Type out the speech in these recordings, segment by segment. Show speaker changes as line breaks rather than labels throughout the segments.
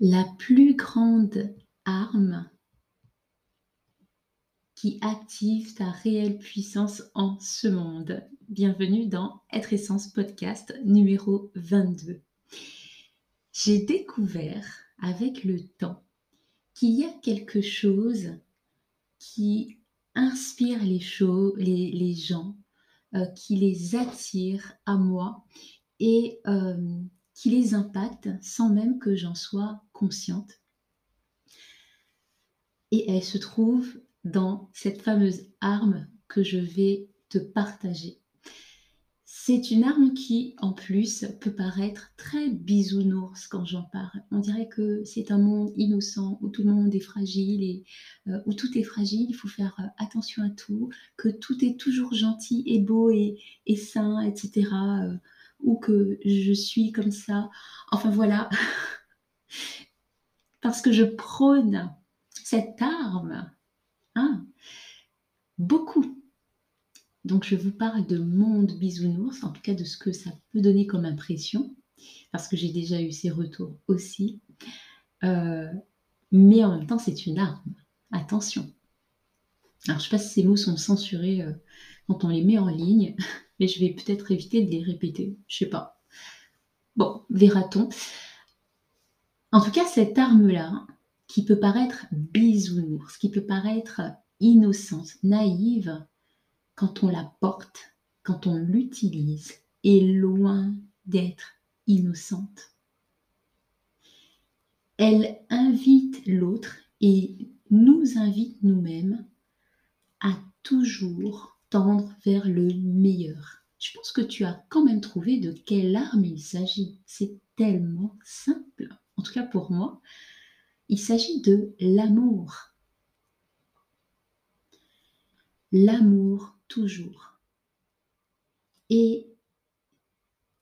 la plus grande arme qui active ta réelle puissance en ce monde. Bienvenue dans Être Essence Podcast numéro 22. J'ai découvert avec le temps qu'il y a quelque chose qui inspire les, gens, euh, qui les attire à moi et euh, qui les impacte sans même que j'en sois Et elle se trouve dans cette fameuse arme que je vais te partager. C'est une arme qui, en plus, peut paraître très bisounours quand j'en parle. On dirait que c'est un monde innocent où tout le monde est fragile et euh, où tout est fragile. Il faut faire euh, attention à tout, que tout est toujours gentil et beau et, et sain, etc ou que je suis comme ça. Enfin voilà, parce que je prône cette arme, hein, beaucoup. Donc je vous parle de monde bisounours, en tout cas de ce que ça peut donner comme impression, parce que j'ai déjà eu ces retours aussi. Euh, mais en même temps, c'est une arme. Attention. Alors je ne sais pas si ces mots sont censurés euh, quand on les met en ligne mais je vais peut-être éviter de les répéter. Je sais pas. Bon, verra-t-on. En tout cas, cette arme-là, qui peut paraître bisounours, qui peut paraître innocente, naïve, quand on la porte, quand on l'utilise, est loin d'être innocente. Elle invite l'autre et nous invite nous-mêmes à toujours tendre vers le meilleur. Je pense que tu as quand même trouvé de quelle arme il s'agit. C'est tellement simple. En tout cas pour moi, il s'agit de l'amour. L'amour toujours. Et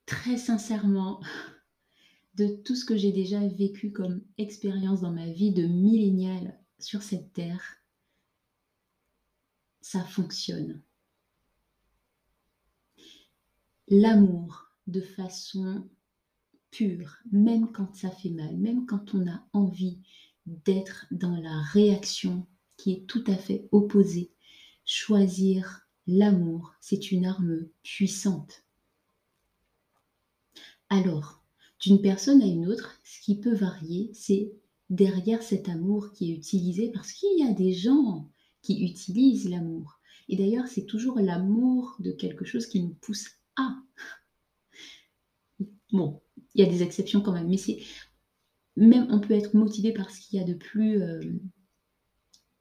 très sincèrement, de tout ce que j'ai déjà vécu comme expérience dans ma vie de millénial sur cette terre, ça fonctionne l'amour de façon pure, même quand ça fait mal, même quand on a envie d'être dans la réaction qui est tout à fait opposée. Choisir l'amour, c'est une arme puissante. Alors, d'une personne à une autre, ce qui peut varier, c'est derrière cet amour qui est utilisé, parce qu'il y a des gens qui utilisent l'amour. Et d'ailleurs, c'est toujours l'amour de quelque chose qui nous pousse ah Bon, il y a des exceptions quand même, mais c'est même on peut être motivé par ce qu'il y a de plus euh,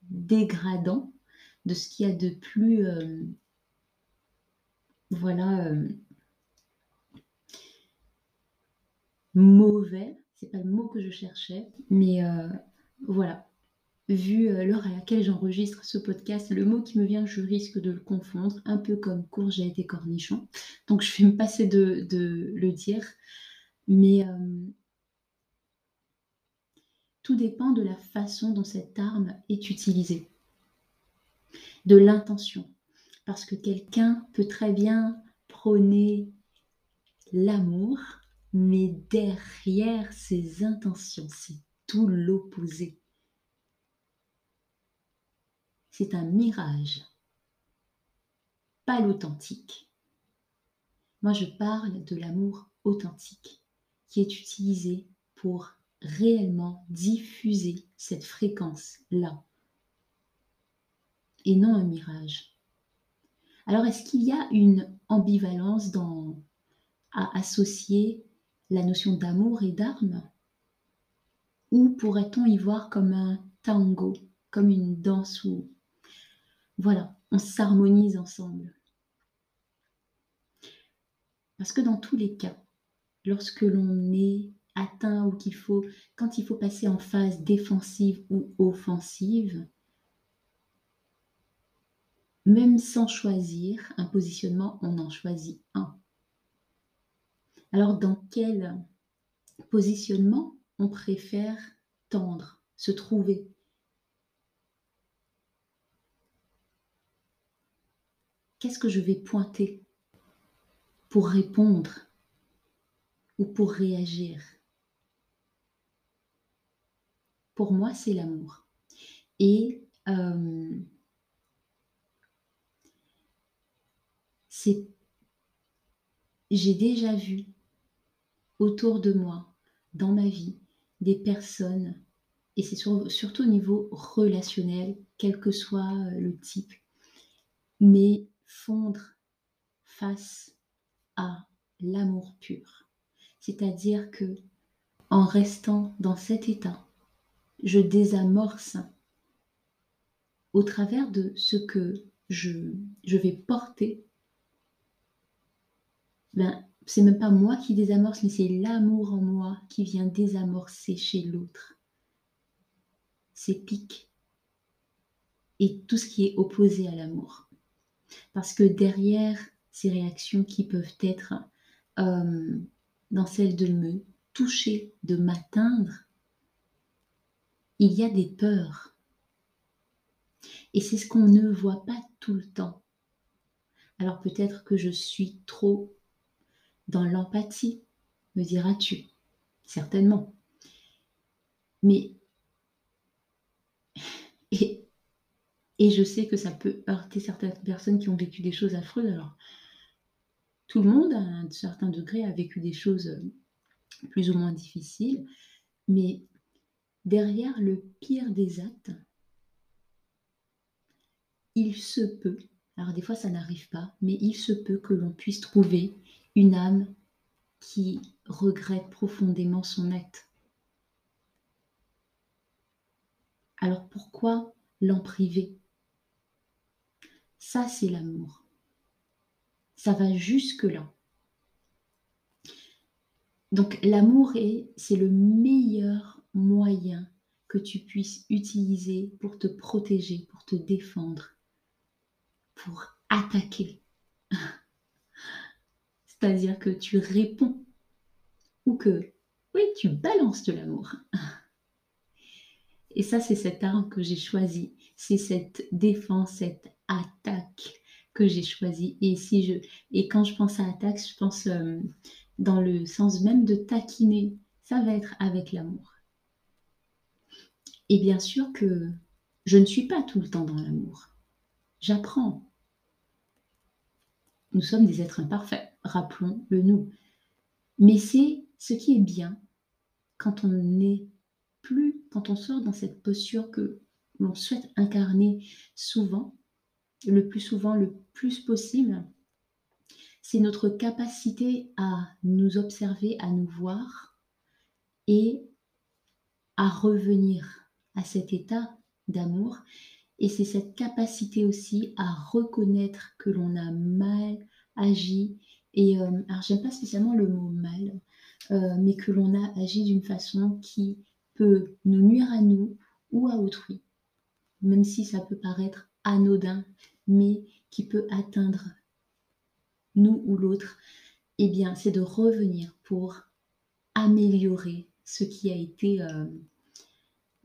dégradant, de ce qu'il y a de plus euh, voilà euh, mauvais. C'est pas le mot que je cherchais, mais voilà vu l'heure à laquelle j'enregistre ce podcast, le mot qui me vient, je risque de le confondre, un peu comme courgette et cornichon. Donc je vais me passer de, le dire. Mais euh, tout dépend de la façon dont cette arme est utilisée, de l'intention. Parce que quelqu'un peut très bien prôner l'amour, mais derrière ses intentions, c'est tout l'opposé c'est un mirage, pas l'authentique. Moi, je parle de l'amour authentique qui est utilisé pour réellement diffuser cette fréquence-là et non un mirage. Alors, est-ce qu'il y a une ambivalence à associer la notion d'amour et d'arme Ou pourrait-on y voir comme un tango, comme une danse où voilà, on s'harmonise ensemble? Parce que dans tous les cas, lorsque l'on est atteint ou qu'il faut, quand il faut passer en phase défensive ou offensive, même sans choisir un positionnement, on en choisit un. Alors dans quel positionnement on préfère tendre, se trouver? Qu'est-ce que je vais pointer pour répondre ou pour réagir pour moi, c'est l'amour. Et euh, c'est j'ai déjà vu autour de moi, dans ma vie, des personnes, et c'est surtout au niveau relationnel, quel que soit euh, le type, mais fondre face à l'amour pur. C'est-à-dire que en restant dans cet état, je désamorce au travers de ce que je, vais porter. Ben, c'est même pas moi qui désamorce, mais c'est l'amour en moi qui vient désamorcer chez l'autre ses pics et tout ce qui est opposé à l'amour. Parce que derrière ces réactions qui peuvent être euh, dans celle de me toucher, de m'atteindre, il y a des peurs. Et c'est ce qu'on ne voit pas tout le temps. Alors peut-être que je suis trop dans l'empathie, me diras-tu. Certainement. Mais, et, je sais que ça peut heurter certaines personnes qui ont vécu des choses affreuses. Alors, tout le monde, à un certain degré, a vécu des choses plus ou moins difficiles. Mais derrière le pire des actes, il se peut, alors des fois ça n'arrive pas, mais il se peut que l'on puisse trouver une âme qui regrette profondément son acte. Alors pourquoi l'en priver? Ça, c'est l'amour. Va jusque-là. Donc l'amour est, c'est le meilleur moyen que tu puisses utiliser pour te protéger, pour te défendre, pour attaquer. C'est-à-dire que tu réponds ou que, oui, tu balances de l'amour. Et ça, c'est cette arme que j'ai choisie. C'est cette défense, cette attaque j'ai choisie. Et, si je, et quand je pense à attaque, je pense euh, dans le sens même de taquiner. Ça va être avec l'amour. Et bien sûr que je ne suis pas tout le temps dans l'amour. J'apprends. Nous sommes des êtres imparfaits rappelons-le nous. Mais c'est ce qui est bien quand on n'est plus, quand on sort dans cette posture que l'on souhaite incarner souvent, le plus souvent, le plus possible, c'est notre capacité à nous observer, à nous voir et à revenir à cet état d'amour. Et c'est cette capacité aussi à reconnaître que l'on a mal agi et euh, alors, j'aime pas spécialement le mot mal, euh, mais que l'on a agi d'une façon qui peut nous nuire à nous ou à autrui, même si ça peut paraître anodin, mais qui peut atteindre nous ou l'autre, eh bien, c'est de revenir pour améliorer ce qui a été euh,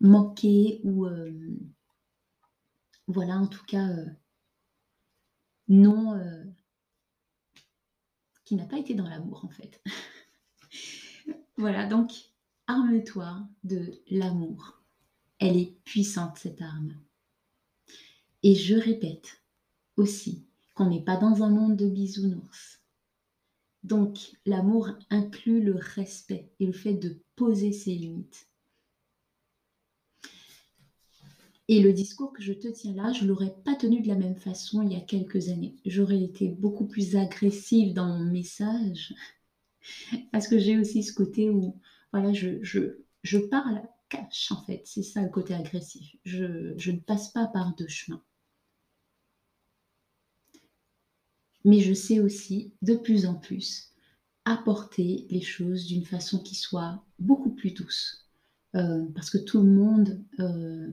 manqué ou, voilà, en tout cas, non qui n'a pas été dans l'amour en fait. voilà, donc arme-toi de l'amour. Elle est puissante cette arme. Et je répète aussi qu'on n'est pas dans un monde de bisounours. Donc l'amour inclut le respect et le fait de poser ses limites. Et le discours que je te tiens là, je ne l'aurais pas tenu de la même façon il y a quelques années. J'aurais été beaucoup plus agressive dans mon message, parce que j'ai aussi ce côté où, voilà, je, je, parle à cache, en fait. C'est ça le côté agressif. Je, je ne passe pas par deux chemins. Mais je sais aussi, de plus en plus, apporter les choses d'une façon qui soit beaucoup plus douce. Euh, parce que tout le monde... Euh,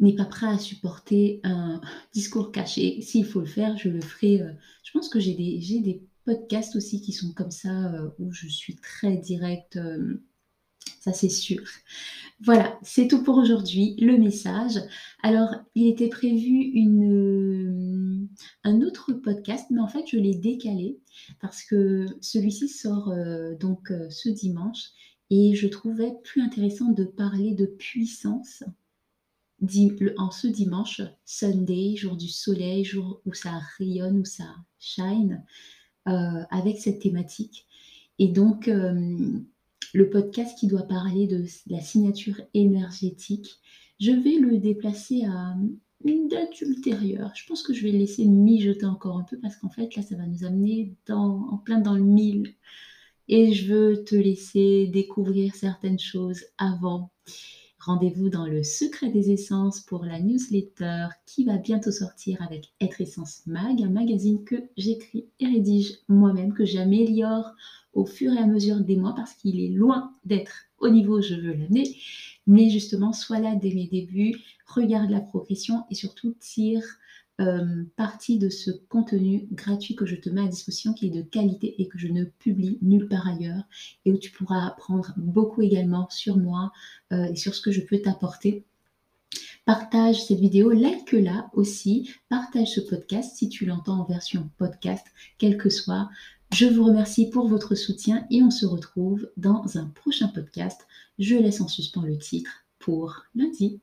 n'est pas prêt à supporter un discours caché. S'il faut le faire, je le ferai. Euh, je pense que j'ai des, podcasts aussi qui sont comme ça, où je suis très directe. Ça, c'est sûr. Voilà, c'est tout pour aujourd'hui, le message. Alors, il était prévu une, un autre podcast, mais en fait, je l'ai décalé parce que celui-ci sort donc ce dimanche Et je trouvais plus intéressant de parler de puissance en ce dimanche, Sunday, jour du soleil, jour où ça rayonne, où ça shine, euh, avec cette thématique. Et donc, euh, le podcast qui doit parler de la signature énergétique, je vais le déplacer à une date ultérieure. Je pense que je vais laisser mijoter encore un peu parce qu'en fait, là, ça va nous amener dans, en plein dans le mille. Et je veux te laisser découvrir certaines choses avant. Rendez-vous dans le secret des essences pour la newsletter qui va bientôt sortir avec Être Essence Mag, un magazine que j'écris et rédige moi-même, que j'améliore au fur et à mesure des mois parce qu'il est loin d'être au niveau je veux l'amener. Mais justement, sois là dès mes débuts, regarde la progression et surtout tire euh, partie de ce contenu gratuit que je te mets à disposition qui est de qualité et que je ne publie nulle part ailleurs et où tu pourras apprendre beaucoup également sur moi euh, et sur ce que je peux t'apporter. Partage cette vidéo, like-la aussi, partage ce podcast si tu l'entends en version podcast, quel que soit. Je vous remercie pour votre soutien et on se retrouve dans un prochain podcast. Je laisse en suspens le titre pour lundi.